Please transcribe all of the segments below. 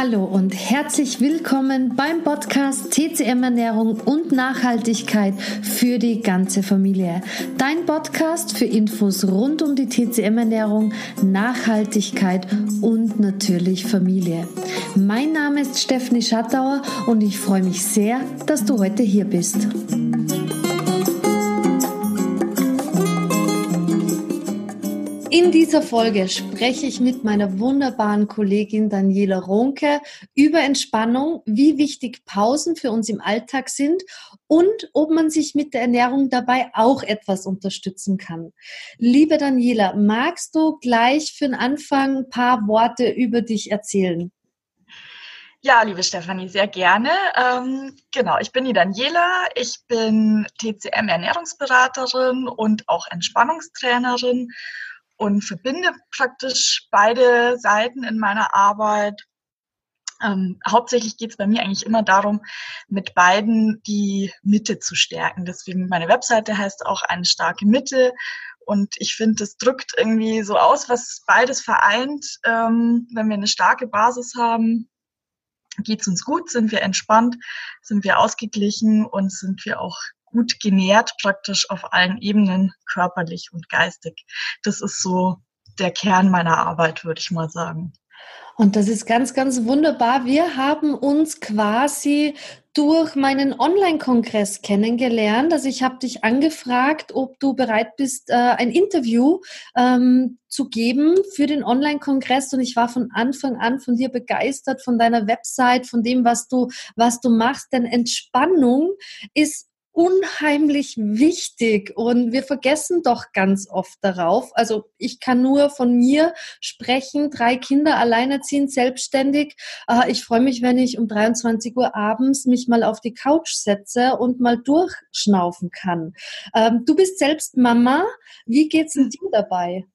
Hallo und herzlich willkommen beim Podcast TCM Ernährung und Nachhaltigkeit für die ganze Familie. Dein Podcast für Infos rund um die TCM Ernährung, Nachhaltigkeit und natürlich Familie. Mein Name ist Stephanie Schattauer und ich freue mich sehr, dass du heute hier bist. In dieser Folge spreche ich mit meiner wunderbaren Kollegin Daniela Ronke über Entspannung, wie wichtig Pausen für uns im Alltag sind und ob man sich mit der Ernährung dabei auch etwas unterstützen kann. Liebe Daniela, magst du gleich für den Anfang ein paar Worte über dich erzählen? Ja, liebe Stefanie, sehr gerne. Ähm, genau, ich bin die Daniela. Ich bin TCM-Ernährungsberaterin und auch Entspannungstrainerin und verbinde praktisch beide Seiten in meiner Arbeit. Ähm, hauptsächlich geht es bei mir eigentlich immer darum, mit beiden die Mitte zu stärken. Deswegen meine Webseite heißt auch eine starke Mitte. Und ich finde, das drückt irgendwie so aus, was beides vereint. Ähm, wenn wir eine starke Basis haben, geht es uns gut, sind wir entspannt, sind wir ausgeglichen und sind wir auch gut genährt praktisch auf allen Ebenen, körperlich und geistig. Das ist so der Kern meiner Arbeit, würde ich mal sagen. Und das ist ganz, ganz wunderbar. Wir haben uns quasi durch meinen Online-Kongress kennengelernt. Also ich habe dich angefragt, ob du bereit bist, äh, ein Interview ähm, zu geben für den Online-Kongress. Und ich war von Anfang an von dir begeistert, von deiner Website, von dem, was du, was du machst. Denn Entspannung ist unheimlich wichtig und wir vergessen doch ganz oft darauf. Also ich kann nur von mir sprechen, drei Kinder alleinerziehend, selbstständig. Äh, ich freue mich, wenn ich um 23 Uhr abends mich mal auf die Couch setze und mal durchschnaufen kann. Ähm, du bist selbst Mama. Wie geht's dir dabei?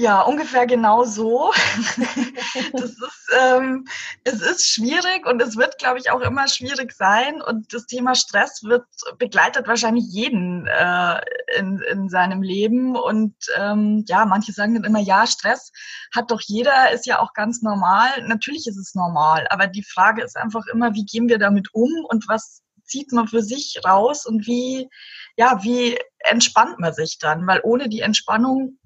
Ja, ungefähr genau so. das ist, ähm, es ist schwierig und es wird, glaube ich, auch immer schwierig sein. Und das Thema Stress wird begleitet wahrscheinlich jeden äh, in, in seinem Leben. Und ähm, ja, manche sagen dann immer, ja, Stress hat doch jeder, ist ja auch ganz normal. Natürlich ist es normal, aber die Frage ist einfach immer, wie gehen wir damit um und was zieht man für sich raus und wie, ja, wie entspannt man sich dann? Weil ohne die Entspannung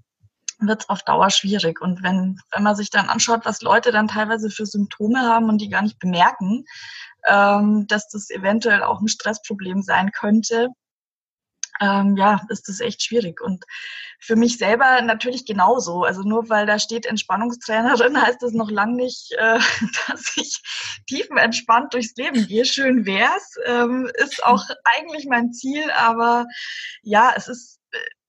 wird es auf Dauer schwierig. Und wenn, wenn man sich dann anschaut, was Leute dann teilweise für Symptome haben und die gar nicht bemerken, ähm, dass das eventuell auch ein Stressproblem sein könnte, ähm, ja, ist das echt schwierig. Und für mich selber natürlich genauso. Also nur weil da steht Entspannungstrainerin, heißt das noch lange nicht, äh, dass ich tiefenentspannt durchs Leben gehe. Schön wär's. Ähm, ist auch eigentlich mein Ziel, aber ja, es ist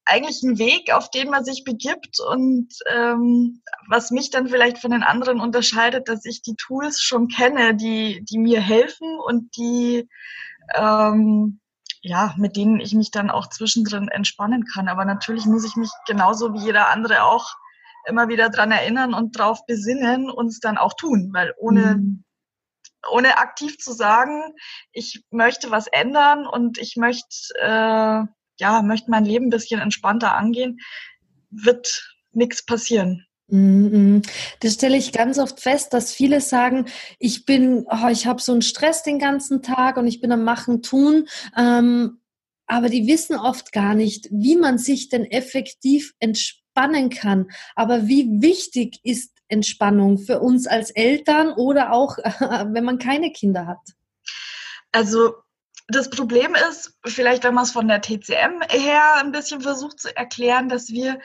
eigentlich ein Weg, auf den man sich begibt und ähm, was mich dann vielleicht von den anderen unterscheidet, dass ich die Tools schon kenne, die, die mir helfen und die, ähm, ja, mit denen ich mich dann auch zwischendrin entspannen kann. Aber natürlich muss ich mich genauso wie jeder andere auch immer wieder dran erinnern und drauf besinnen und es dann auch tun, weil ohne mhm ohne aktiv zu sagen, ich möchte was ändern und ich möchte äh, ja, möchte mein Leben ein bisschen entspannter angehen, wird nichts passieren. Das stelle ich ganz oft fest, dass viele sagen, ich bin, oh, ich habe so einen Stress den ganzen Tag und ich bin am Machen, tun. Ähm, aber die wissen oft gar nicht, wie man sich denn effektiv entspannen kann. Aber wie wichtig ist Entspannung für uns als Eltern oder auch, wenn man keine Kinder hat? Also das Problem ist, vielleicht wenn man es von der TCM her ein bisschen versucht zu erklären, dass wir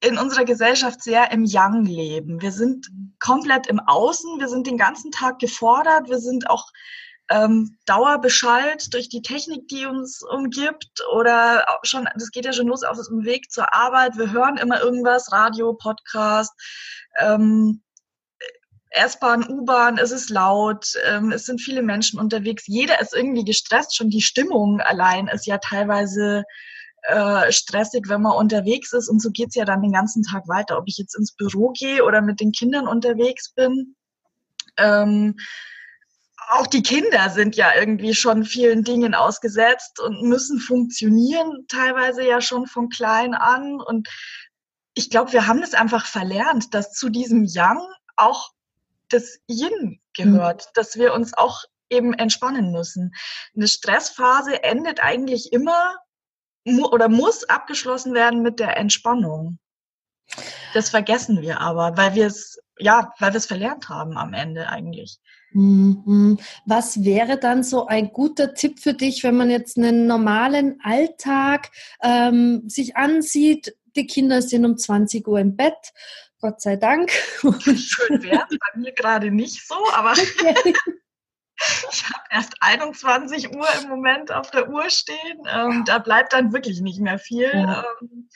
in unserer Gesellschaft sehr im Yang leben. Wir sind komplett im Außen, wir sind den ganzen Tag gefordert, wir sind auch ähm, dauerbeschallt durch die Technik, die uns umgibt oder schon, das geht ja schon los auf dem Weg zur Arbeit. Wir hören immer irgendwas, Radio, Podcast, ähm, S-Bahn, U-Bahn, es ist laut, ähm, es sind viele Menschen unterwegs. Jeder ist irgendwie gestresst. Schon die Stimmung allein ist ja teilweise äh, stressig, wenn man unterwegs ist. Und so geht's ja dann den ganzen Tag weiter. Ob ich jetzt ins Büro gehe oder mit den Kindern unterwegs bin. Ähm, auch die Kinder sind ja irgendwie schon vielen Dingen ausgesetzt und müssen funktionieren, teilweise ja schon von klein an. Und ich glaube, wir haben das einfach verlernt, dass zu diesem Young auch das Yin gehört, mhm. dass wir uns auch eben entspannen müssen. Eine Stressphase endet eigentlich immer mu oder muss abgeschlossen werden mit der Entspannung. Das vergessen wir aber, weil wir es, ja, weil wir es verlernt haben am Ende eigentlich. Mhm. Was wäre dann so ein guter Tipp für dich, wenn man jetzt einen normalen Alltag ähm, sich ansieht? Die Kinder sind um 20 Uhr im Bett, Gott sei Dank. Schön wäre bei mir gerade nicht so, aber okay. ich habe erst 21 Uhr im Moment auf der Uhr stehen. Ähm, da bleibt dann wirklich nicht mehr viel. Ja. Ähm,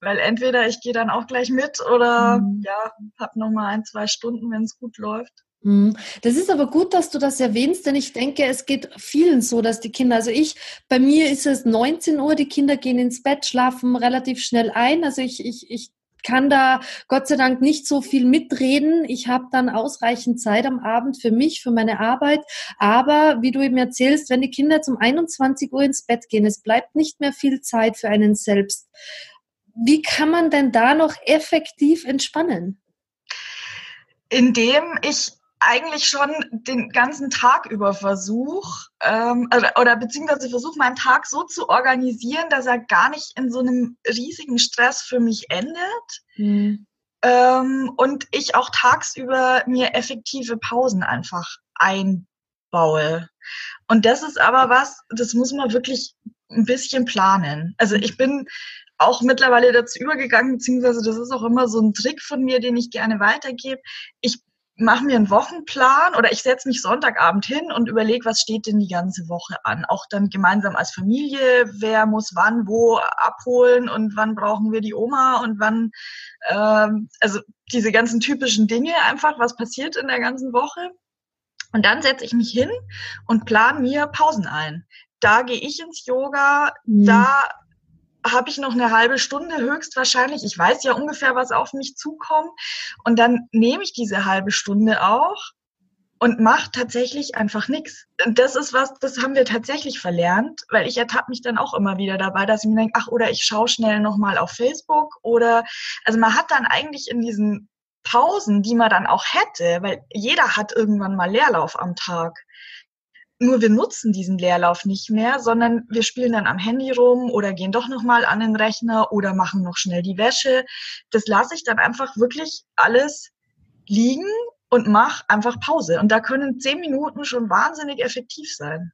weil entweder ich gehe dann auch gleich mit oder mhm. ja, habe nochmal ein, zwei Stunden, wenn es gut läuft. Mhm. Das ist aber gut, dass du das erwähnst, denn ich denke, es geht vielen so, dass die Kinder, also ich, bei mir ist es 19 Uhr, die Kinder gehen ins Bett, schlafen relativ schnell ein. Also ich, ich, ich kann da Gott sei Dank nicht so viel mitreden. Ich habe dann ausreichend Zeit am Abend für mich, für meine Arbeit. Aber wie du eben erzählst, wenn die Kinder jetzt um 21 Uhr ins Bett gehen, es bleibt nicht mehr viel Zeit für einen selbst. Wie kann man denn da noch effektiv entspannen? Indem ich eigentlich schon den ganzen Tag über versuche, ähm, oder, oder beziehungsweise versuche, meinen Tag so zu organisieren, dass er gar nicht in so einem riesigen Stress für mich endet. Mhm. Ähm, und ich auch tagsüber mir effektive Pausen einfach einbaue. Und das ist aber was, das muss man wirklich ein bisschen planen. Also ich bin auch mittlerweile dazu übergegangen, beziehungsweise das ist auch immer so ein Trick von mir, den ich gerne weitergebe. Ich mache mir einen Wochenplan oder ich setze mich Sonntagabend hin und überlege, was steht denn die ganze Woche an. Auch dann gemeinsam als Familie, wer muss wann wo abholen und wann brauchen wir die Oma und wann, ähm, also diese ganzen typischen Dinge einfach, was passiert in der ganzen Woche. Und dann setze ich mich hin und plane mir Pausen ein. Da gehe ich ins Yoga, mhm. da habe ich noch eine halbe Stunde höchstwahrscheinlich. Ich weiß ja ungefähr, was auf mich zukommt. Und dann nehme ich diese halbe Stunde auch und mache tatsächlich einfach nichts. Das ist was, das haben wir tatsächlich verlernt, weil ich ertappe mich dann auch immer wieder dabei, dass ich mir denke, ach, oder ich schaue schnell nochmal auf Facebook oder, also man hat dann eigentlich in diesen Pausen, die man dann auch hätte, weil jeder hat irgendwann mal Leerlauf am Tag. Nur wir nutzen diesen Leerlauf nicht mehr, sondern wir spielen dann am Handy rum oder gehen doch nochmal an den Rechner oder machen noch schnell die Wäsche. Das lasse ich dann einfach wirklich alles liegen und mach einfach Pause. Und da können zehn Minuten schon wahnsinnig effektiv sein.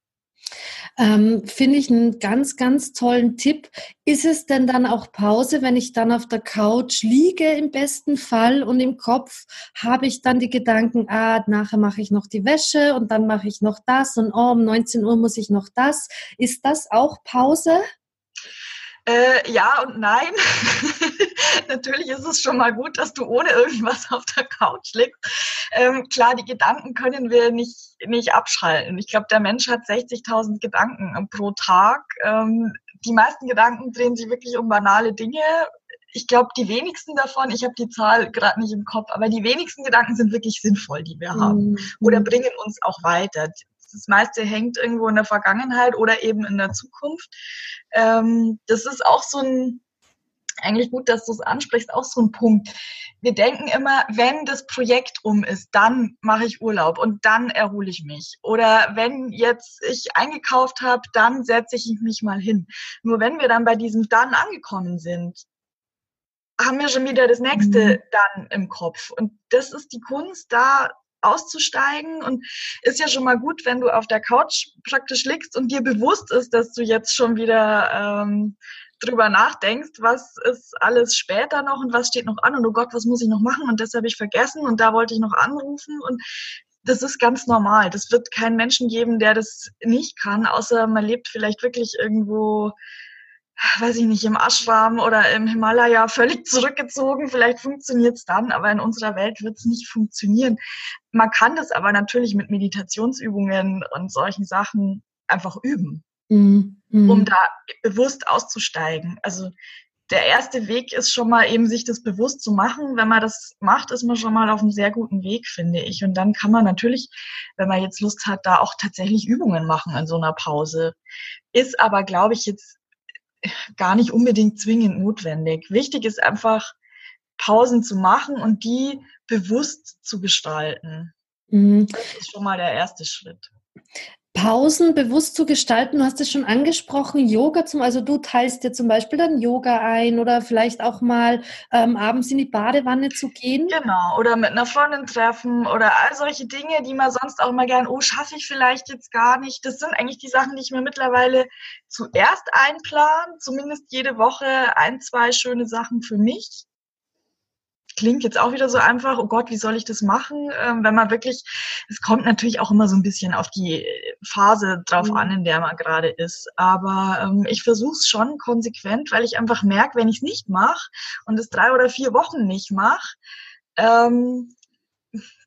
Ähm, Finde ich einen ganz, ganz tollen Tipp. Ist es denn dann auch Pause, wenn ich dann auf der Couch liege im besten Fall und im Kopf habe ich dann die Gedanken, ah, nachher mache ich noch die Wäsche und dann mache ich noch das und oh, um 19 Uhr muss ich noch das. Ist das auch Pause? Äh, ja und nein. Natürlich ist es schon mal gut, dass du ohne irgendwas auf der Couch liegst. Ähm, klar, die Gedanken können wir nicht, nicht abschalten. Ich glaube, der Mensch hat 60.000 Gedanken pro Tag. Ähm, die meisten Gedanken drehen sich wirklich um banale Dinge. Ich glaube, die wenigsten davon, ich habe die Zahl gerade nicht im Kopf, aber die wenigsten Gedanken sind wirklich sinnvoll, die wir haben mhm. oder bringen uns auch weiter das meiste hängt irgendwo in der Vergangenheit oder eben in der Zukunft. Ähm, das ist auch so ein, eigentlich gut, dass du es ansprichst, auch so ein Punkt. Wir denken immer, wenn das Projekt um ist, dann mache ich Urlaub und dann erhole ich mich. Oder wenn jetzt ich eingekauft habe, dann setze ich mich mal hin. Nur wenn wir dann bei diesem dann angekommen sind, haben wir schon wieder das nächste mhm. dann im Kopf. Und das ist die Kunst, da auszusteigen und ist ja schon mal gut, wenn du auf der Couch praktisch liegst und dir bewusst ist, dass du jetzt schon wieder ähm, drüber nachdenkst, was ist alles später noch und was steht noch an und oh Gott, was muss ich noch machen und das habe ich vergessen und da wollte ich noch anrufen und das ist ganz normal. Das wird keinen Menschen geben, der das nicht kann, außer man lebt vielleicht wirklich irgendwo weiß ich nicht, im Ashram oder im Himalaya völlig zurückgezogen. Vielleicht funktioniert es dann, aber in unserer Welt wird es nicht funktionieren. Man kann das aber natürlich mit Meditationsübungen und solchen Sachen einfach üben, mhm. um da bewusst auszusteigen. Also der erste Weg ist schon mal eben, sich das bewusst zu machen. Wenn man das macht, ist man schon mal auf einem sehr guten Weg, finde ich. Und dann kann man natürlich, wenn man jetzt Lust hat, da auch tatsächlich Übungen machen in so einer Pause. Ist aber, glaube ich, jetzt gar nicht unbedingt zwingend notwendig. Wichtig ist einfach, Pausen zu machen und die bewusst zu gestalten. Mhm. Das ist schon mal der erste Schritt. Pausen bewusst zu gestalten. Du hast es schon angesprochen, Yoga zum, also du teilst dir zum Beispiel dann Yoga ein oder vielleicht auch mal ähm, abends in die Badewanne zu gehen. Genau, oder mit einer Freundin treffen oder all solche Dinge, die man sonst auch mal gern, oh, schaffe ich vielleicht jetzt gar nicht. Das sind eigentlich die Sachen, die ich mir mittlerweile zuerst einplan, zumindest jede Woche ein, zwei schöne Sachen für mich klingt jetzt auch wieder so einfach, oh Gott, wie soll ich das machen? Ähm, wenn man wirklich, es kommt natürlich auch immer so ein bisschen auf die Phase drauf mhm. an, in der man gerade ist. Aber ähm, ich versuche es schon konsequent, weil ich einfach merke, wenn ich es nicht mache und es drei oder vier Wochen nicht mache, ähm,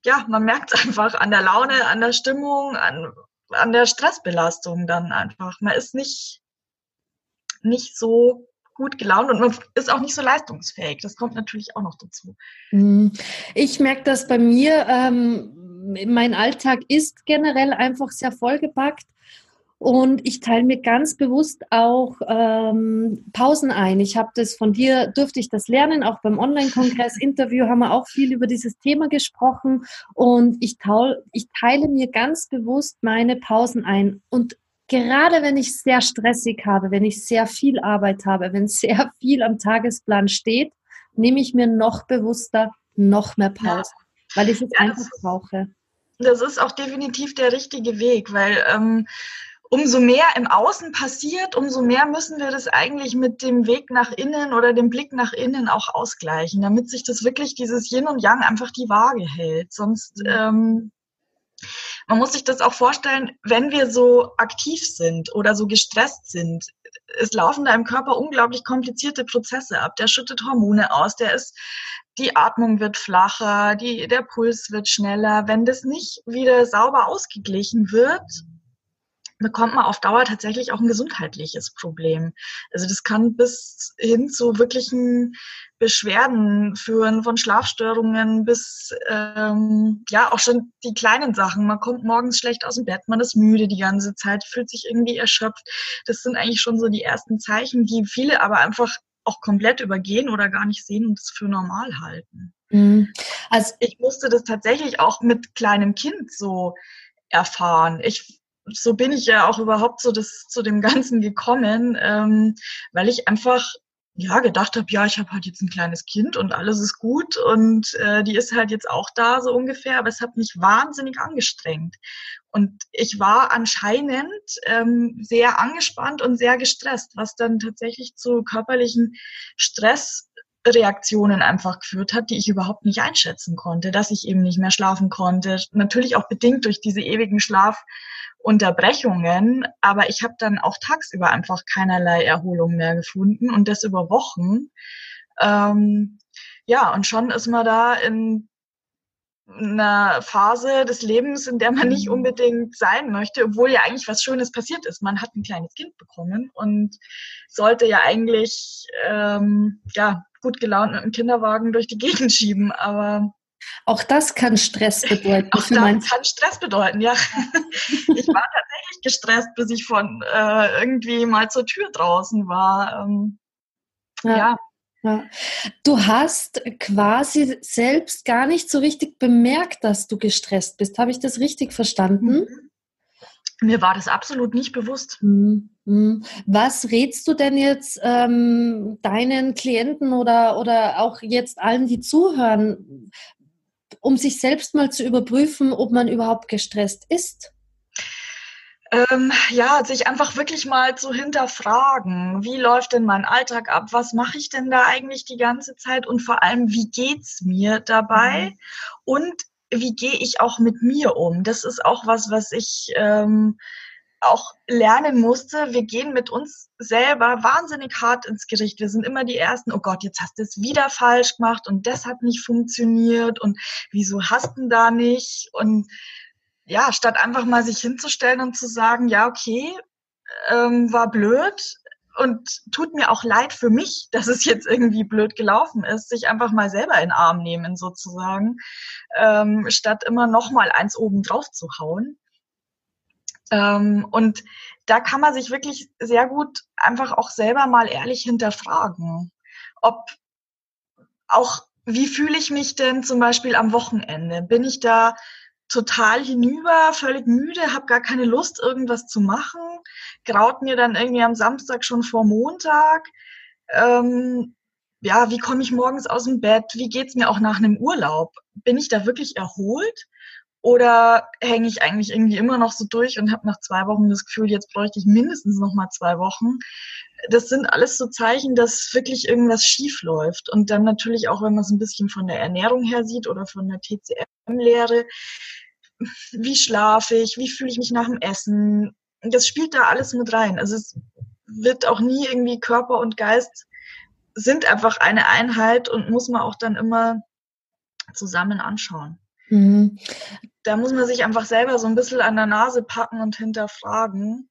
ja, man merkt es einfach an der Laune, an der Stimmung, an, an der Stressbelastung dann einfach. Man ist nicht, nicht so gut gelaunt und man ist auch nicht so leistungsfähig. Das kommt natürlich auch noch dazu. Mhm. Ich merke das bei mir. Ähm, mein Alltag ist generell einfach sehr vollgepackt. Und ich teile mir ganz bewusst auch ähm, Pausen ein. Ich habe das von dir, durfte ich das lernen, auch beim Online-Kongress-Interview haben wir auch viel über dieses Thema gesprochen. Und ich, taul, ich teile mir ganz bewusst meine Pausen ein. Und gerade wenn ich sehr stressig habe, wenn ich sehr viel Arbeit habe, wenn sehr viel am Tagesplan steht, nehme ich mir noch bewusster noch mehr Pause, ja. weil ich es ja, einfach brauche. Das ist auch definitiv der richtige Weg, weil ähm, umso mehr im Außen passiert, umso mehr müssen wir das eigentlich mit dem Weg nach innen oder dem Blick nach innen auch ausgleichen, damit sich das wirklich dieses Yin und Yang einfach die Waage hält. Sonst mhm. ähm, man muss sich das auch vorstellen, wenn wir so aktiv sind oder so gestresst sind, es laufen da im Körper unglaublich komplizierte Prozesse ab. Der schüttet Hormone aus, der ist, die Atmung wird flacher, die, der Puls wird schneller. Wenn das nicht wieder sauber ausgeglichen wird, bekommt man auf Dauer tatsächlich auch ein gesundheitliches Problem. Also das kann bis hin zu wirklichen Beschwerden führen, von Schlafstörungen bis ähm, ja auch schon die kleinen Sachen. Man kommt morgens schlecht aus dem Bett, man ist müde die ganze Zeit, fühlt sich irgendwie erschöpft. Das sind eigentlich schon so die ersten Zeichen, die viele aber einfach auch komplett übergehen oder gar nicht sehen und es für normal halten. Mhm. Also ich musste das tatsächlich auch mit kleinem Kind so erfahren. Ich so bin ich ja auch überhaupt so das, zu dem Ganzen gekommen, ähm, weil ich einfach ja gedacht habe, ja, ich habe halt jetzt ein kleines Kind und alles ist gut und äh, die ist halt jetzt auch da so ungefähr, aber es hat mich wahnsinnig angestrengt. Und ich war anscheinend ähm, sehr angespannt und sehr gestresst, was dann tatsächlich zu körperlichen Stressreaktionen einfach geführt hat, die ich überhaupt nicht einschätzen konnte, dass ich eben nicht mehr schlafen konnte. Natürlich auch bedingt durch diese ewigen Schlaf Unterbrechungen, aber ich habe dann auch tagsüber einfach keinerlei Erholung mehr gefunden und das über Wochen. Ähm, ja, und schon ist man da in einer Phase des Lebens, in der man nicht mhm. unbedingt sein möchte, obwohl ja eigentlich was Schönes passiert ist. Man hat ein kleines Kind bekommen und sollte ja eigentlich ähm, ja gut gelaunt mit dem Kinderwagen durch die Gegend schieben, aber auch das kann Stress bedeuten. Auch das kann Stress bedeuten, ja. ich war tatsächlich gestresst, bis ich von äh, irgendwie mal zur Tür draußen war. Ähm, ja. ja. Ja. Du hast quasi selbst gar nicht so richtig bemerkt, dass du gestresst bist. Habe ich das richtig verstanden? Mhm. Mir war das absolut nicht bewusst. Mhm. mhm. Was rätst du denn jetzt ähm, deinen Klienten oder, oder auch jetzt allen, die zuhören? um sich selbst mal zu überprüfen, ob man überhaupt gestresst ist? Ähm, ja, sich einfach wirklich mal zu hinterfragen, wie läuft denn mein Alltag ab? Was mache ich denn da eigentlich die ganze Zeit? Und vor allem, wie geht's mir dabei? Mhm. Und wie gehe ich auch mit mir um? Das ist auch was, was ich ähm, auch lernen musste, wir gehen mit uns selber wahnsinnig hart ins Gericht. Wir sind immer die Ersten, oh Gott, jetzt hast du es wieder falsch gemacht und das hat nicht funktioniert und wieso hast du da nicht? Und ja, statt einfach mal sich hinzustellen und zu sagen, ja, okay, ähm, war blöd und tut mir auch leid für mich, dass es jetzt irgendwie blöd gelaufen ist, sich einfach mal selber in den Arm nehmen sozusagen, ähm, statt immer noch mal eins oben drauf zu hauen. Ähm, und da kann man sich wirklich sehr gut einfach auch selber mal ehrlich hinterfragen, ob auch, wie fühle ich mich denn zum Beispiel am Wochenende? Bin ich da total hinüber, völlig müde, habe gar keine Lust, irgendwas zu machen, graut mir dann irgendwie am Samstag schon vor Montag. Ähm, ja, wie komme ich morgens aus dem Bett? Wie geht's mir auch nach einem Urlaub? Bin ich da wirklich erholt? Oder hänge ich eigentlich irgendwie immer noch so durch und habe nach zwei Wochen das Gefühl, jetzt bräuchte ich mindestens noch mal zwei Wochen. Das sind alles so Zeichen, dass wirklich irgendwas schief läuft. Und dann natürlich auch, wenn man es ein bisschen von der Ernährung her sieht oder von der TCM-Lehre, wie schlafe ich, wie fühle ich mich nach dem Essen. Das spielt da alles mit rein. Also es wird auch nie irgendwie Körper und Geist sind einfach eine Einheit und muss man auch dann immer zusammen anschauen. Mhm. Da muss man sich einfach selber so ein bisschen an der Nase packen und hinterfragen.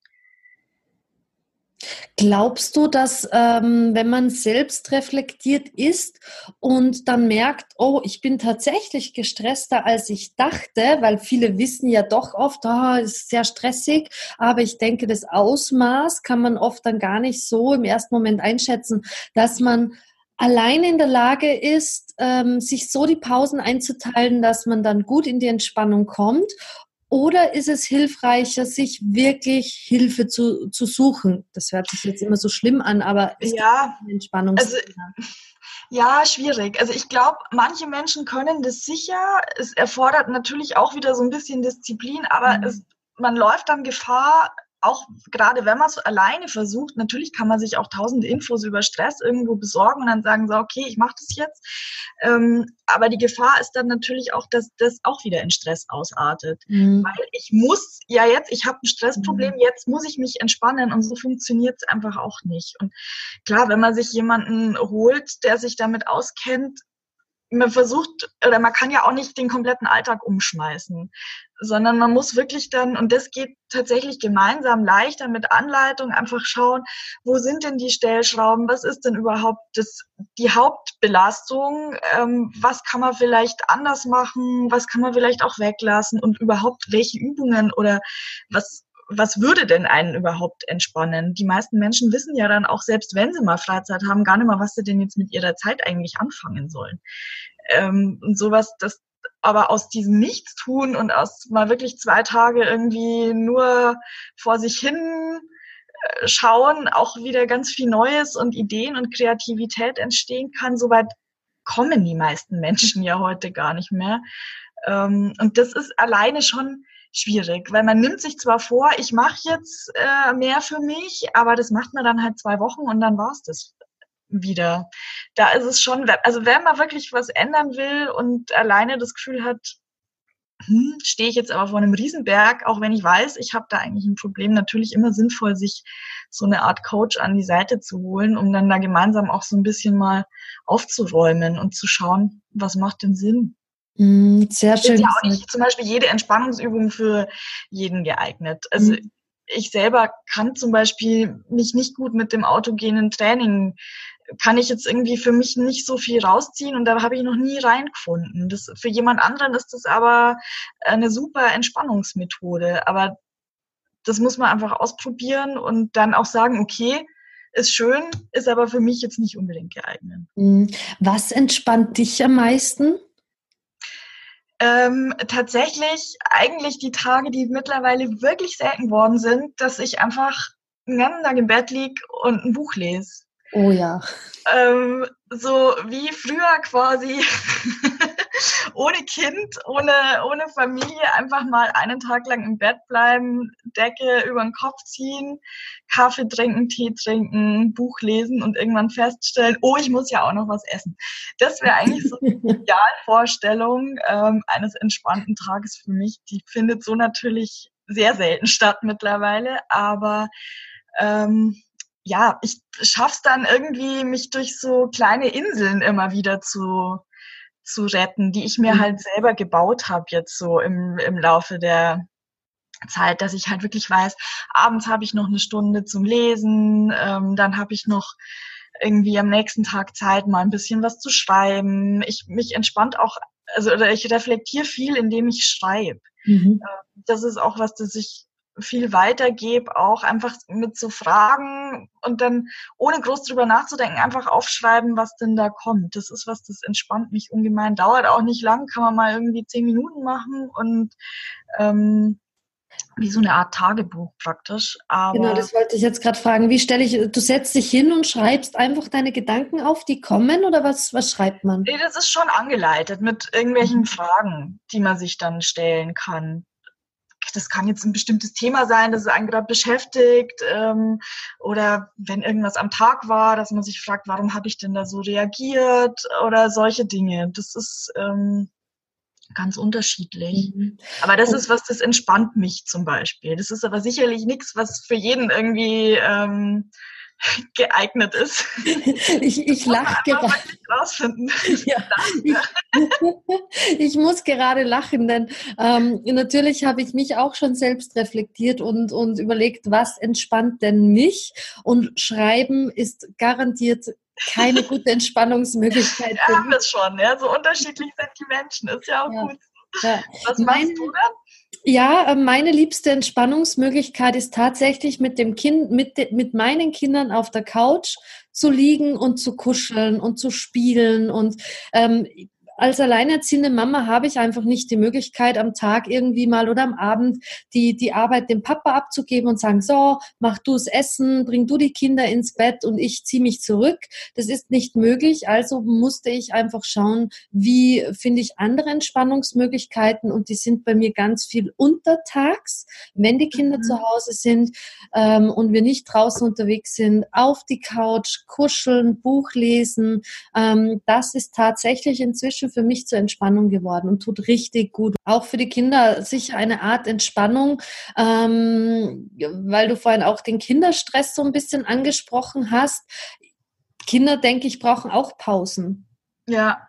Glaubst du, dass ähm, wenn man selbst reflektiert ist und dann merkt, oh, ich bin tatsächlich gestresster, als ich dachte, weil viele wissen ja doch oft, oh, es ist sehr stressig, aber ich denke, das Ausmaß kann man oft dann gar nicht so im ersten Moment einschätzen, dass man allein in der Lage ist, ähm, sich so die Pausen einzuteilen, dass man dann gut in die Entspannung kommt? Oder ist es hilfreicher, sich wirklich Hilfe zu, zu suchen? Das hört sich jetzt immer so schlimm an, aber ist ja, Entspannung. Also, ja, schwierig. Also ich glaube, manche Menschen können das sicher. Es erfordert natürlich auch wieder so ein bisschen Disziplin, aber mhm. es, man läuft dann Gefahr, auch gerade wenn man es alleine versucht, natürlich kann man sich auch tausend Infos über Stress irgendwo besorgen und dann sagen so, okay, ich mache das jetzt. Ähm, aber die Gefahr ist dann natürlich auch, dass das auch wieder in Stress ausartet. Mhm. Weil ich muss ja jetzt, ich habe ein Stressproblem, mhm. jetzt muss ich mich entspannen und so funktioniert es einfach auch nicht. Und klar, wenn man sich jemanden holt, der sich damit auskennt, man versucht, oder man kann ja auch nicht den kompletten Alltag umschmeißen, sondern man muss wirklich dann, und das geht tatsächlich gemeinsam leichter mit Anleitung, einfach schauen, wo sind denn die Stellschrauben, was ist denn überhaupt das, die Hauptbelastung, ähm, was kann man vielleicht anders machen, was kann man vielleicht auch weglassen und überhaupt welche Übungen oder was was würde denn einen überhaupt entspannen? Die meisten Menschen wissen ja dann auch, selbst wenn sie mal Freizeit haben, gar nicht mal, was sie denn jetzt mit ihrer Zeit eigentlich anfangen sollen. Ähm, und sowas, das aber aus diesem Nichtstun und aus mal wirklich zwei Tage irgendwie nur vor sich hin äh, schauen, auch wieder ganz viel Neues und Ideen und Kreativität entstehen kann. Soweit kommen die meisten Menschen ja heute gar nicht mehr. Ähm, und das ist alleine schon schwierig, weil man nimmt sich zwar vor, ich mache jetzt äh, mehr für mich, aber das macht man dann halt zwei Wochen und dann war's das wieder. Da ist es schon, also wenn man wirklich was ändern will und alleine das Gefühl hat, hm, stehe ich jetzt aber vor einem Riesenberg, auch wenn ich weiß, ich habe da eigentlich ein Problem, natürlich immer sinnvoll, sich so eine Art Coach an die Seite zu holen, um dann da gemeinsam auch so ein bisschen mal aufzuräumen und zu schauen, was macht denn Sinn. Mm, sehr schön. Ist ja auch nicht zum Beispiel jede Entspannungsübung für jeden geeignet. Also mhm. ich selber kann zum Beispiel mich nicht gut mit dem autogenen Training kann ich jetzt irgendwie für mich nicht so viel rausziehen und da habe ich noch nie reingefunden. Das, für jemand anderen ist das aber eine super Entspannungsmethode. Aber das muss man einfach ausprobieren und dann auch sagen, okay, ist schön, ist aber für mich jetzt nicht unbedingt geeignet. Mhm. Was entspannt dich am meisten? Ähm, tatsächlich eigentlich die Tage, die mittlerweile wirklich selten worden sind, dass ich einfach einen ganzen Tag im Bett liege und ein Buch lese. Oh ja. Ähm, so wie früher quasi ohne Kind, ohne, ohne Familie, einfach mal einen Tag lang im Bett bleiben, Decke über den Kopf ziehen, Kaffee trinken, Tee trinken, Buch lesen und irgendwann feststellen, oh, ich muss ja auch noch was essen. Das wäre eigentlich so die Idealvorstellung ähm, eines entspannten Tages für mich. Die findet so natürlich sehr selten statt mittlerweile, aber ähm, ja, ich schaff's dann irgendwie, mich durch so kleine Inseln immer wieder zu, zu retten, die ich mir mhm. halt selber gebaut habe jetzt so im, im Laufe der Zeit, dass ich halt wirklich weiß, abends habe ich noch eine Stunde zum Lesen, ähm, dann habe ich noch irgendwie am nächsten Tag Zeit, mal ein bisschen was zu schreiben. Ich mich entspannt auch, also oder ich reflektiere viel, indem ich schreibe. Mhm. Ähm, das ist auch was, das ich viel weitergebe, auch einfach mit so Fragen und dann ohne groß drüber nachzudenken, einfach aufschreiben, was denn da kommt. Das ist was, das entspannt mich ungemein. Dauert auch nicht lang, kann man mal irgendwie zehn Minuten machen und ähm, wie so eine Art Tagebuch praktisch. Aber genau, das wollte ich jetzt gerade fragen. Wie stelle ich, du setzt dich hin und schreibst einfach deine Gedanken auf, die kommen oder was, was schreibt man? Nee, das ist schon angeleitet mit irgendwelchen Fragen, die man sich dann stellen kann das kann jetzt ein bestimmtes Thema sein, das einen gerade beschäftigt ähm, oder wenn irgendwas am Tag war, dass man sich fragt, warum habe ich denn da so reagiert oder solche Dinge. Das ist ähm, ganz unterschiedlich. Mhm. Aber das ist was, das entspannt mich zum Beispiel. Das ist aber sicherlich nichts, was für jeden irgendwie ähm, geeignet ist. Ich, ich lache gerade. Ja, ich, ich, muss gerade lachen, denn ähm, natürlich habe ich mich auch schon selbst reflektiert und, und überlegt, was entspannt denn mich? Und Schreiben ist garantiert keine gute Entspannungsmöglichkeit. Wir haben das schon, ja. So unterschiedlich sind die Menschen, ist ja auch ja. gut. Ja. Was machst mein, du denn? Ja, äh, meine liebste Entspannungsmöglichkeit ist tatsächlich mit dem Kind, mit, mit meinen Kindern auf der Couch zu liegen und zu kuscheln und zu spielen und ähm, als alleinerziehende Mama habe ich einfach nicht die Möglichkeit, am Tag irgendwie mal oder am Abend die, die Arbeit dem Papa abzugeben und sagen, so, mach du das Essen, bring du die Kinder ins Bett und ich ziehe mich zurück. Das ist nicht möglich. Also musste ich einfach schauen, wie finde ich andere Entspannungsmöglichkeiten und die sind bei mir ganz viel untertags, wenn die Kinder mhm. zu Hause sind ähm, und wir nicht draußen unterwegs sind, auf die Couch, kuscheln, Buch lesen. Ähm, das ist tatsächlich inzwischen für mich zur Entspannung geworden und tut richtig gut. Auch für die Kinder sicher eine Art Entspannung, ähm, weil du vorhin auch den Kinderstress so ein bisschen angesprochen hast. Kinder, denke ich, brauchen auch Pausen. Ja,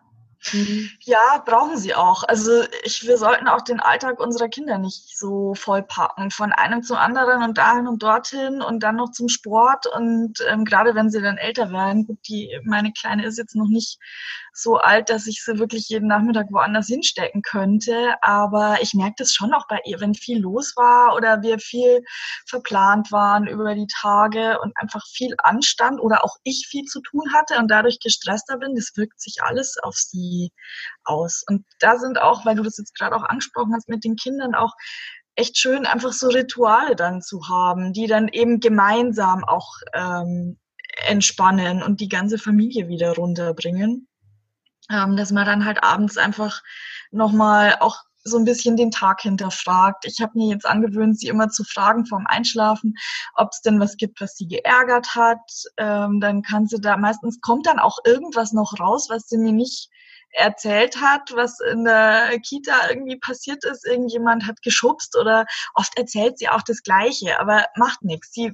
Mhm. Ja, brauchen sie auch. Also ich, wir sollten auch den Alltag unserer Kinder nicht so vollpacken. Von einem zum anderen und dahin und dorthin und dann noch zum Sport. Und ähm, gerade wenn sie dann älter werden, gut, die, meine Kleine ist jetzt noch nicht so alt, dass ich sie wirklich jeden Nachmittag woanders hinstecken könnte. Aber ich merke das schon auch bei ihr, wenn viel los war oder wir viel verplant waren über die Tage und einfach viel anstand oder auch ich viel zu tun hatte und dadurch gestresster bin, das wirkt sich alles auf sie Energie aus. Und da sind auch, weil du das jetzt gerade auch angesprochen hast, mit den Kindern auch echt schön, einfach so Rituale dann zu haben, die dann eben gemeinsam auch ähm, entspannen und die ganze Familie wieder runterbringen. Ähm, dass man dann halt abends einfach nochmal auch so ein bisschen den Tag hinterfragt. Ich habe mir jetzt angewöhnt, sie immer zu fragen vorm Einschlafen, ob es denn was gibt, was sie geärgert hat. Ähm, dann kann sie da, meistens kommt dann auch irgendwas noch raus, was sie mir nicht erzählt hat, was in der Kita irgendwie passiert ist. Irgendjemand hat geschubst oder oft erzählt sie auch das Gleiche, aber macht nichts. Sie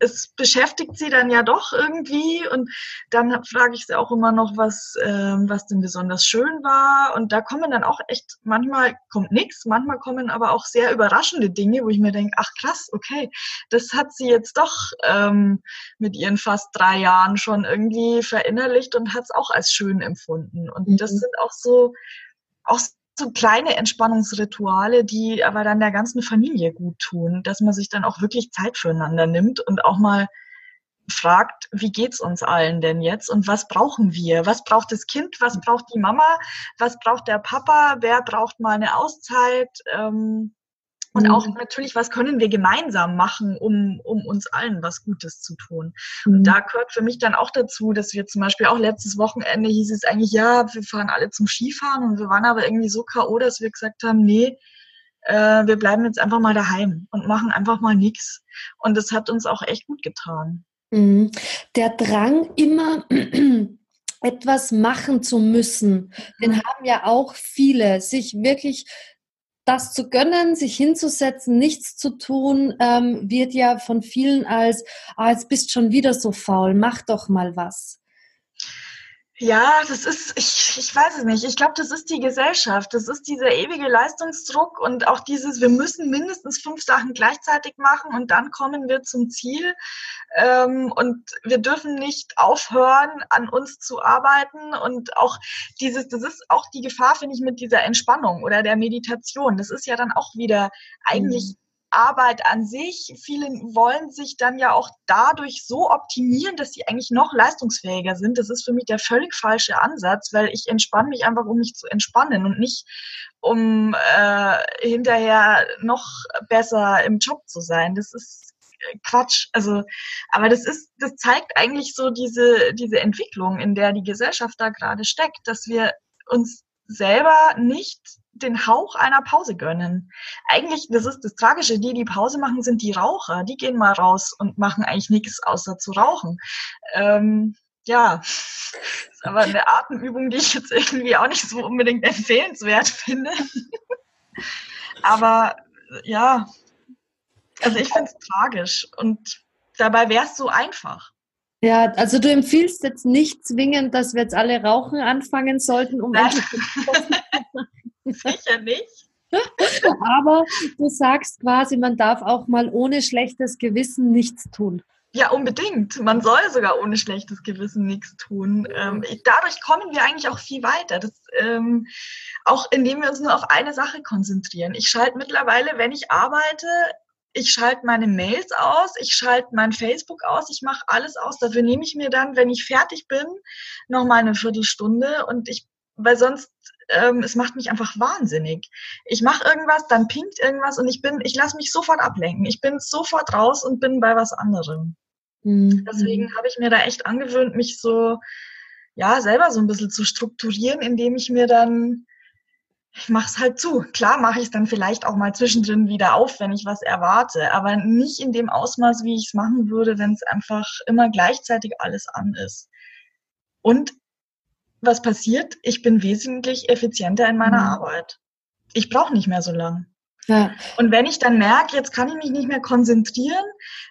es beschäftigt sie dann ja doch irgendwie und dann frage ich sie auch immer noch, was, ähm, was denn besonders schön war und da kommen dann auch echt, manchmal kommt nichts, manchmal kommen aber auch sehr überraschende Dinge, wo ich mir denke, ach krass, okay, das hat sie jetzt doch ähm, mit ihren fast drei Jahren schon irgendwie verinnerlicht und hat es auch als schön empfunden und mhm. das sind auch so, auch so kleine Entspannungsrituale, die aber dann der ganzen Familie gut tun, dass man sich dann auch wirklich Zeit füreinander nimmt und auch mal fragt, wie geht's uns allen denn jetzt und was brauchen wir? Was braucht das Kind? Was braucht die Mama? Was braucht der Papa? Wer braucht mal eine Auszeit? Ähm, und mhm. auch natürlich, was können wir gemeinsam machen, um, um uns allen was Gutes zu tun. Mhm. Und da gehört für mich dann auch dazu, dass wir zum Beispiel auch letztes Wochenende hieß es eigentlich, ja, wir fahren alle zum Skifahren und wir waren aber irgendwie so K.O., dass wir gesagt haben, nee, äh, wir bleiben jetzt einfach mal daheim und machen einfach mal nichts. Und das hat uns auch echt gut getan. Mhm. Der Drang immer etwas machen zu müssen, den mhm. haben ja auch viele, sich wirklich das zu gönnen, sich hinzusetzen, nichts zu tun, ähm, wird ja von vielen als, ah, jetzt bist schon wieder so faul, mach doch mal was. Ja, das ist, ich, ich weiß es nicht. Ich glaube, das ist die Gesellschaft. Das ist dieser ewige Leistungsdruck und auch dieses, wir müssen mindestens fünf Sachen gleichzeitig machen und dann kommen wir zum Ziel. Ähm, und wir dürfen nicht aufhören, an uns zu arbeiten. Und auch dieses, das ist auch die Gefahr, finde ich, mit dieser Entspannung oder der Meditation. Das ist ja dann auch wieder eigentlich. Mhm Arbeit an sich. Viele wollen sich dann ja auch dadurch so optimieren, dass sie eigentlich noch leistungsfähiger sind. Das ist für mich der völlig falsche Ansatz, weil ich entspanne mich einfach, um mich zu entspannen und nicht um äh, hinterher noch besser im Job zu sein. Das ist Quatsch. Also, aber das ist, das zeigt eigentlich so diese, diese Entwicklung, in der die Gesellschaft da gerade steckt, dass wir uns selber nicht den Hauch einer Pause gönnen. Eigentlich, das ist das Tragische, die, die Pause machen, sind die Raucher. Die gehen mal raus und machen eigentlich nichts außer zu rauchen. Ähm, ja, ist aber eine Atemübung, die ich jetzt irgendwie auch nicht so unbedingt empfehlenswert finde. aber ja, also ich finde es tragisch und dabei wäre es so einfach. Ja, also du empfiehlst jetzt nicht zwingend, dass wir jetzt alle rauchen anfangen sollten, um Nein. Sicher nicht. Aber du sagst quasi, man darf auch mal ohne schlechtes Gewissen nichts tun. Ja, unbedingt. Man soll sogar ohne schlechtes Gewissen nichts tun. Ähm, dadurch kommen wir eigentlich auch viel weiter. Das, ähm, auch indem wir uns nur auf eine Sache konzentrieren. Ich schalte mittlerweile, wenn ich arbeite, ich schalte meine Mails aus, ich schalte mein Facebook aus, ich mache alles aus. Dafür nehme ich mir dann, wenn ich fertig bin, noch mal eine Viertelstunde und ich, weil sonst ähm, es macht mich einfach wahnsinnig. Ich mache irgendwas, dann pinkt irgendwas und ich bin, ich lasse mich sofort ablenken. Ich bin sofort raus und bin bei was anderem. Mhm. Deswegen habe ich mir da echt angewöhnt, mich so, ja, selber so ein bisschen zu strukturieren, indem ich mir dann ich mache es halt zu. Klar mache ich es dann vielleicht auch mal zwischendrin wieder auf, wenn ich was erwarte, aber nicht in dem Ausmaß, wie ich es machen würde, wenn es einfach immer gleichzeitig alles an ist. Und was passiert? Ich bin wesentlich effizienter in meiner mhm. Arbeit. Ich brauche nicht mehr so lang. Ja. Und wenn ich dann merke, jetzt kann ich mich nicht mehr konzentrieren,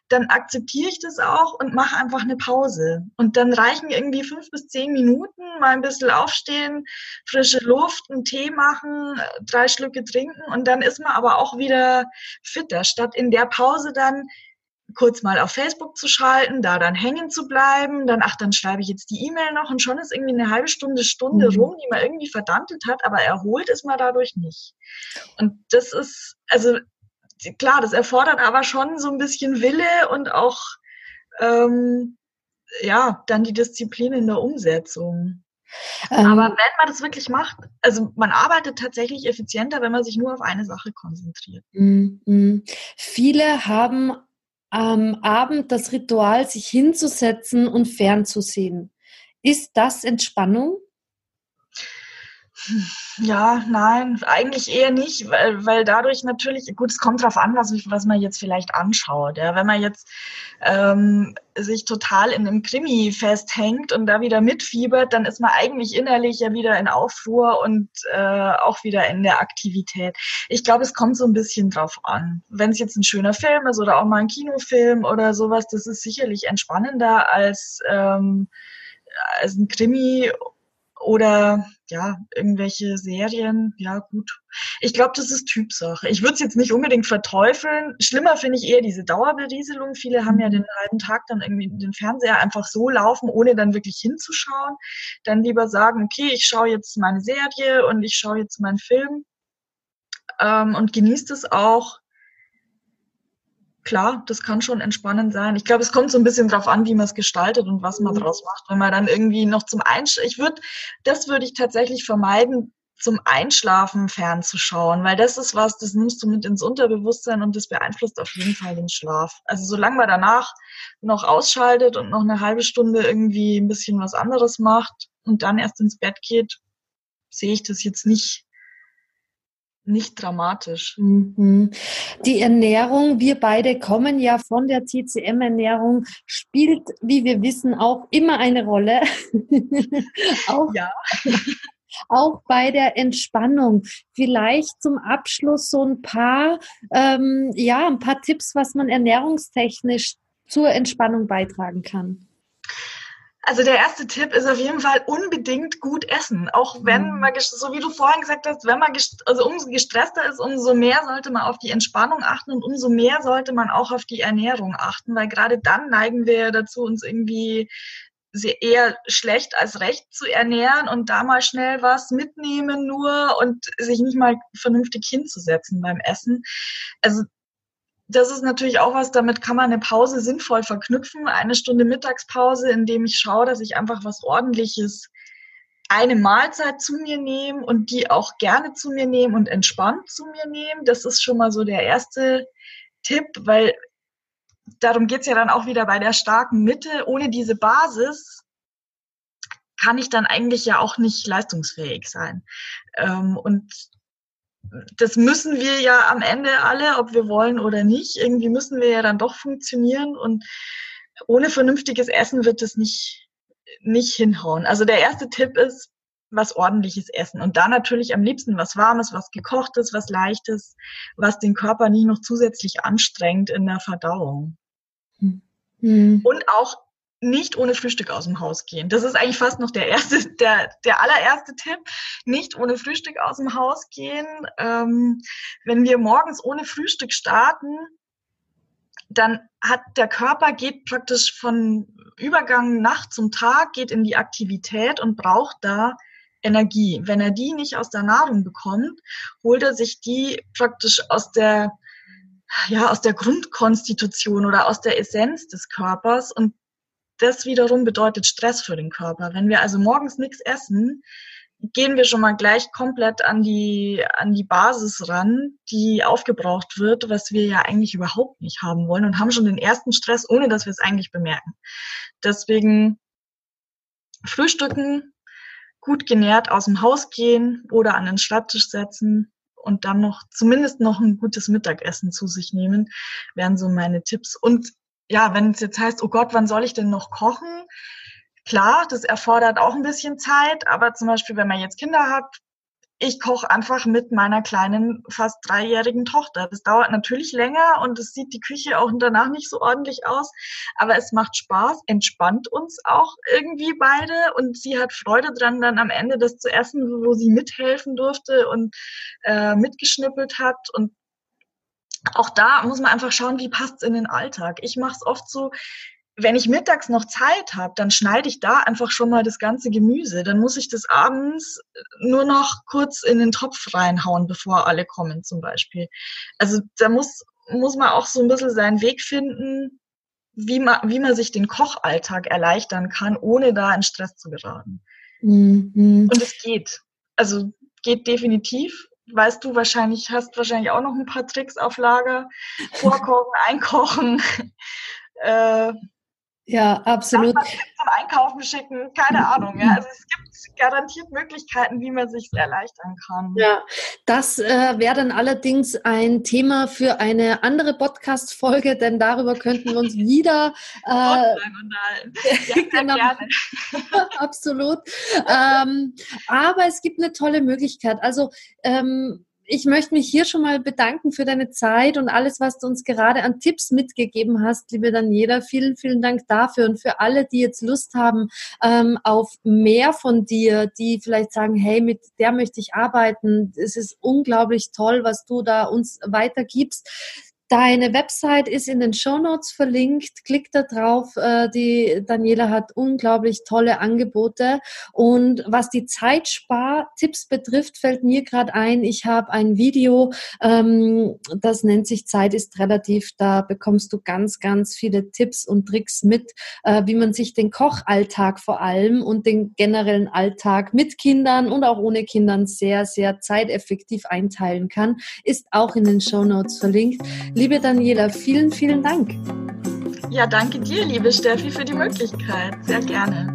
dann akzeptiere ich das auch und mache einfach eine Pause. Und dann reichen irgendwie fünf bis zehn Minuten, mal ein bisschen aufstehen, frische Luft, einen Tee machen, drei Schlücke trinken und dann ist man aber auch wieder fitter, statt in der Pause dann kurz mal auf Facebook zu schalten, da dann hängen zu bleiben, dann, ach, dann schreibe ich jetzt die E-Mail noch und schon ist irgendwie eine halbe Stunde, Stunde mhm. rum, die man irgendwie verdammtet hat, aber erholt ist man dadurch nicht. Und das ist, also klar, das erfordert aber schon so ein bisschen Wille und auch, ähm, ja, dann die Disziplin in der Umsetzung. Ähm, aber wenn man das wirklich macht, also man arbeitet tatsächlich effizienter, wenn man sich nur auf eine Sache konzentriert. Mm, mm. Viele haben am Abend das Ritual, sich hinzusetzen und fernzusehen. Ist das Entspannung? Ja, nein, eigentlich eher nicht, weil, weil dadurch natürlich, gut, es kommt darauf an, was, was man jetzt vielleicht anschaut. Ja. Wenn man jetzt ähm, sich total in einem Krimi festhängt und da wieder mitfiebert, dann ist man eigentlich innerlich ja wieder in Aufruhr und äh, auch wieder in der Aktivität. Ich glaube, es kommt so ein bisschen drauf an. Wenn es jetzt ein schöner Film ist oder auch mal ein Kinofilm oder sowas, das ist sicherlich entspannender als, ähm, als ein Krimi oder ja, irgendwelche Serien, ja gut. Ich glaube, das ist Typsache. Ich würde es jetzt nicht unbedingt verteufeln. Schlimmer finde ich eher diese Dauerberieselung. Viele haben ja den halben Tag dann irgendwie den Fernseher einfach so laufen, ohne dann wirklich hinzuschauen. Dann lieber sagen, okay, ich schaue jetzt meine Serie und ich schaue jetzt meinen Film ähm, und genießt es auch klar, das kann schon entspannend sein. Ich glaube, es kommt so ein bisschen drauf an, wie man es gestaltet und was man mhm. draus macht. Wenn man dann irgendwie noch zum Einschlafen, ich würde, das würde ich tatsächlich vermeiden, zum Einschlafen fernzuschauen, weil das ist was, das nimmst du mit ins Unterbewusstsein und das beeinflusst auf jeden Fall den Schlaf. Also solange man danach noch ausschaltet und noch eine halbe Stunde irgendwie ein bisschen was anderes macht und dann erst ins Bett geht, sehe ich das jetzt nicht nicht dramatisch. Mhm. Die Ernährung, wir beide kommen ja von der TCM-Ernährung, spielt, wie wir wissen, auch immer eine Rolle. auch, ja. auch bei der Entspannung. Vielleicht zum Abschluss so ein paar, ähm, ja, ein paar Tipps, was man ernährungstechnisch zur Entspannung beitragen kann. Also der erste Tipp ist auf jeden Fall unbedingt gut essen. Auch wenn mhm. man, so wie du vorhin gesagt hast, wenn man, also umso gestresster ist, umso mehr sollte man auf die Entspannung achten und umso mehr sollte man auch auf die Ernährung achten, weil gerade dann neigen wir dazu, uns irgendwie eher schlecht als recht zu ernähren und da mal schnell was mitnehmen nur und sich nicht mal vernünftig hinzusetzen beim Essen. Also das ist natürlich auch was, damit kann man eine Pause sinnvoll verknüpfen. Eine Stunde Mittagspause, indem ich schaue, dass ich einfach was ordentliches eine Mahlzeit zu mir nehme und die auch gerne zu mir nehme und entspannt zu mir nehme. Das ist schon mal so der erste Tipp, weil darum geht's ja dann auch wieder bei der starken Mitte. Ohne diese Basis kann ich dann eigentlich ja auch nicht leistungsfähig sein. Ähm, und das müssen wir ja am Ende alle, ob wir wollen oder nicht. Irgendwie müssen wir ja dann doch funktionieren und ohne vernünftiges Essen wird es nicht, nicht hinhauen. Also der erste Tipp ist, was ordentliches Essen und da natürlich am liebsten was Warmes, was gekochtes, was Leichtes, was den Körper nicht noch zusätzlich anstrengt in der Verdauung. Mhm. Und auch nicht ohne Frühstück aus dem Haus gehen. Das ist eigentlich fast noch der erste, der, der allererste Tipp. Nicht ohne Frühstück aus dem Haus gehen. Ähm, wenn wir morgens ohne Frühstück starten, dann hat der Körper geht praktisch von Übergang Nacht zum Tag, geht in die Aktivität und braucht da Energie. Wenn er die nicht aus der Nahrung bekommt, holt er sich die praktisch aus der ja, aus der Grundkonstitution oder aus der Essenz des Körpers und das wiederum bedeutet Stress für den Körper. Wenn wir also morgens nichts essen, gehen wir schon mal gleich komplett an die, an die Basis ran, die aufgebraucht wird, was wir ja eigentlich überhaupt nicht haben wollen und haben schon den ersten Stress, ohne dass wir es eigentlich bemerken. Deswegen frühstücken, gut genährt aus dem Haus gehen oder an den Schreibtisch setzen und dann noch zumindest noch ein gutes Mittagessen zu sich nehmen, wären so meine Tipps. Und ja, wenn es jetzt heißt, oh Gott, wann soll ich denn noch kochen? Klar, das erfordert auch ein bisschen Zeit, aber zum Beispiel, wenn man jetzt Kinder hat, ich koche einfach mit meiner kleinen, fast dreijährigen Tochter. Das dauert natürlich länger und es sieht die Küche auch danach nicht so ordentlich aus, aber es macht Spaß, entspannt uns auch irgendwie beide und sie hat Freude dran, dann am Ende das zu essen, wo sie mithelfen durfte und äh, mitgeschnippelt hat und auch da muss man einfach schauen, wie passt es in den Alltag. Ich mache es oft so, wenn ich mittags noch Zeit habe, dann schneide ich da einfach schon mal das ganze Gemüse. Dann muss ich das abends nur noch kurz in den Topf reinhauen, bevor alle kommen zum Beispiel. Also da muss, muss man auch so ein bisschen seinen Weg finden, wie man, wie man sich den Kochalltag erleichtern kann, ohne da in Stress zu geraten. Mhm. Und es geht. Also geht definitiv weißt du wahrscheinlich, hast wahrscheinlich auch noch ein paar Tricks auf Lager. Vorkochen, einkochen. Äh, ja, absolut. Zum Einkaufen schicken, keine Ahnung. Ja. Also es gibt garantiert Möglichkeiten, wie man sich erleichtern kann. Ja, das äh, wäre dann allerdings ein Thema für eine andere Podcast-Folge, denn darüber könnten wir uns wieder äh, ja, genau, gerne. absolut. ähm, aber es gibt eine tolle Möglichkeit. Also ähm, ich möchte mich hier schon mal bedanken für deine Zeit und alles, was du uns gerade an Tipps mitgegeben hast, liebe Daniela. Vielen, vielen Dank dafür und für alle, die jetzt Lust haben ähm, auf mehr von dir, die vielleicht sagen, hey, mit der möchte ich arbeiten. Es ist unglaublich toll, was du da uns weitergibst. Deine Website ist in den Show Notes verlinkt. Klick da drauf. Äh, die Daniela hat unglaublich tolle Angebote. Und was die Zeitspartipps betrifft, fällt mir gerade ein, ich habe ein Video, ähm, das nennt sich Zeit ist relativ. Da bekommst du ganz, ganz viele Tipps und Tricks mit, äh, wie man sich den Kochalltag vor allem und den generellen Alltag mit Kindern und auch ohne Kindern sehr, sehr zeiteffektiv einteilen kann. Ist auch in den Show Notes verlinkt. Liebe Daniela, vielen, vielen Dank. Ja, danke dir, liebe Steffi, für die Möglichkeit. Sehr gerne.